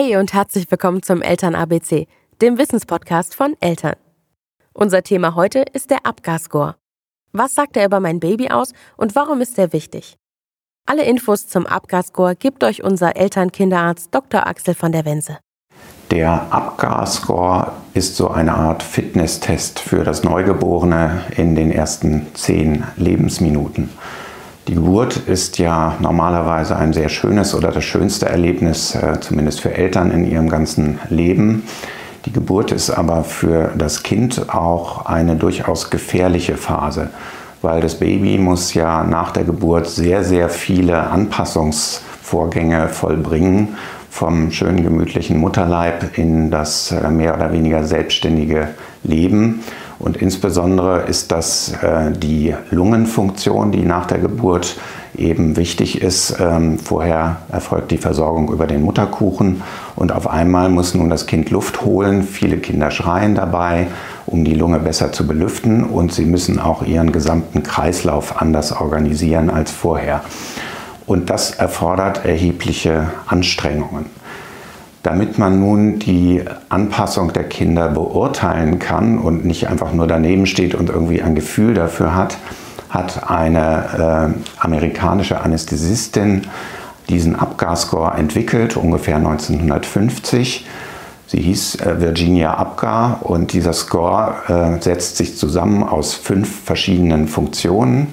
Hey und herzlich willkommen zum Eltern ABC, dem Wissenspodcast von Eltern. Unser Thema heute ist der Abgasscore. Was sagt er über mein Baby aus und warum ist er wichtig? Alle Infos zum Abgasscore gibt euch unser Elternkinderarzt Dr. Axel von der Wense. Der Abgasscore ist so eine Art Fitnesstest für das Neugeborene in den ersten zehn Lebensminuten. Die Geburt ist ja normalerweise ein sehr schönes oder das schönste Erlebnis, äh, zumindest für Eltern in ihrem ganzen Leben. Die Geburt ist aber für das Kind auch eine durchaus gefährliche Phase, weil das Baby muss ja nach der Geburt sehr, sehr viele Anpassungsvorgänge vollbringen vom schönen gemütlichen Mutterleib in das äh, mehr oder weniger selbstständige Leben. Und insbesondere ist das äh, die Lungenfunktion, die nach der Geburt eben wichtig ist. Ähm, vorher erfolgt die Versorgung über den Mutterkuchen und auf einmal muss nun das Kind Luft holen. Viele Kinder schreien dabei, um die Lunge besser zu belüften und sie müssen auch ihren gesamten Kreislauf anders organisieren als vorher. Und das erfordert erhebliche Anstrengungen. Damit man nun die Anpassung der Kinder beurteilen kann und nicht einfach nur daneben steht und irgendwie ein Gefühl dafür hat, hat eine äh, amerikanische Anästhesistin diesen Abgasscore entwickelt, ungefähr 1950. Sie hieß äh, Virginia Abgar und dieser Score äh, setzt sich zusammen aus fünf verschiedenen Funktionen,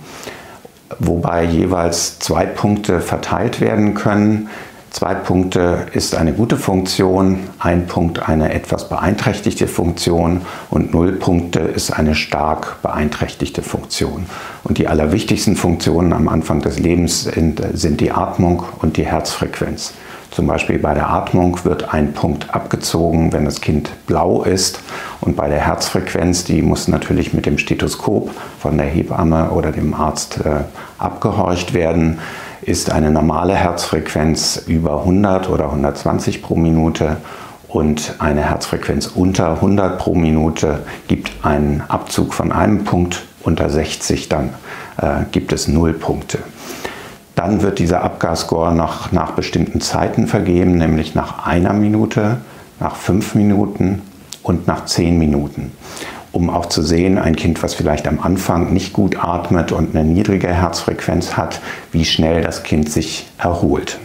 wobei jeweils zwei Punkte verteilt werden können. Zwei Punkte ist eine gute Funktion, ein Punkt eine etwas beeinträchtigte Funktion und null Punkte ist eine stark beeinträchtigte Funktion. Und die allerwichtigsten Funktionen am Anfang des Lebens sind, sind die Atmung und die Herzfrequenz. Zum Beispiel bei der Atmung wird ein Punkt abgezogen, wenn das Kind blau ist. Und bei der Herzfrequenz, die muss natürlich mit dem Stethoskop von der Hebamme oder dem Arzt äh, abgehorcht werden ist eine normale Herzfrequenz über 100 oder 120 pro Minute und eine Herzfrequenz unter 100 pro Minute gibt einen Abzug von einem Punkt, unter 60 dann äh, gibt es 0 Punkte. Dann wird dieser Abgasscore nach, nach bestimmten Zeiten vergeben, nämlich nach einer Minute, nach fünf Minuten und nach zehn Minuten um auch zu sehen, ein Kind, was vielleicht am Anfang nicht gut atmet und eine niedrige Herzfrequenz hat, wie schnell das Kind sich erholt.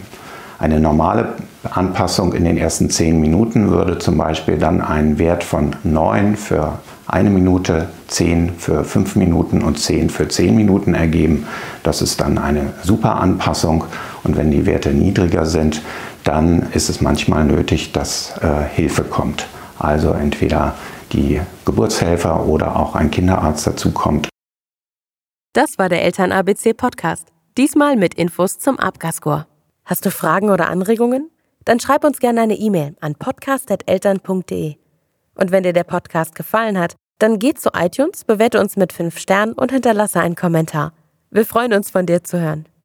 Eine normale Anpassung in den ersten zehn Minuten würde zum Beispiel dann einen Wert von 9 für eine Minute, 10 für 5 Minuten und 10 für 10 Minuten ergeben. Das ist dann eine super Anpassung. Und wenn die Werte niedriger sind, dann ist es manchmal nötig, dass äh, Hilfe kommt. Also entweder die Geburtshelfer oder auch ein Kinderarzt dazukommt. Das war der Eltern-ABC Podcast. Diesmal mit Infos zum Abgasscore. Hast du Fragen oder Anregungen? Dann schreib uns gerne eine E-Mail an podcast.eltern.de. Und wenn dir der Podcast gefallen hat, dann geh zu iTunes, bewerte uns mit 5 Sternen und hinterlasse einen Kommentar. Wir freuen uns, von dir zu hören.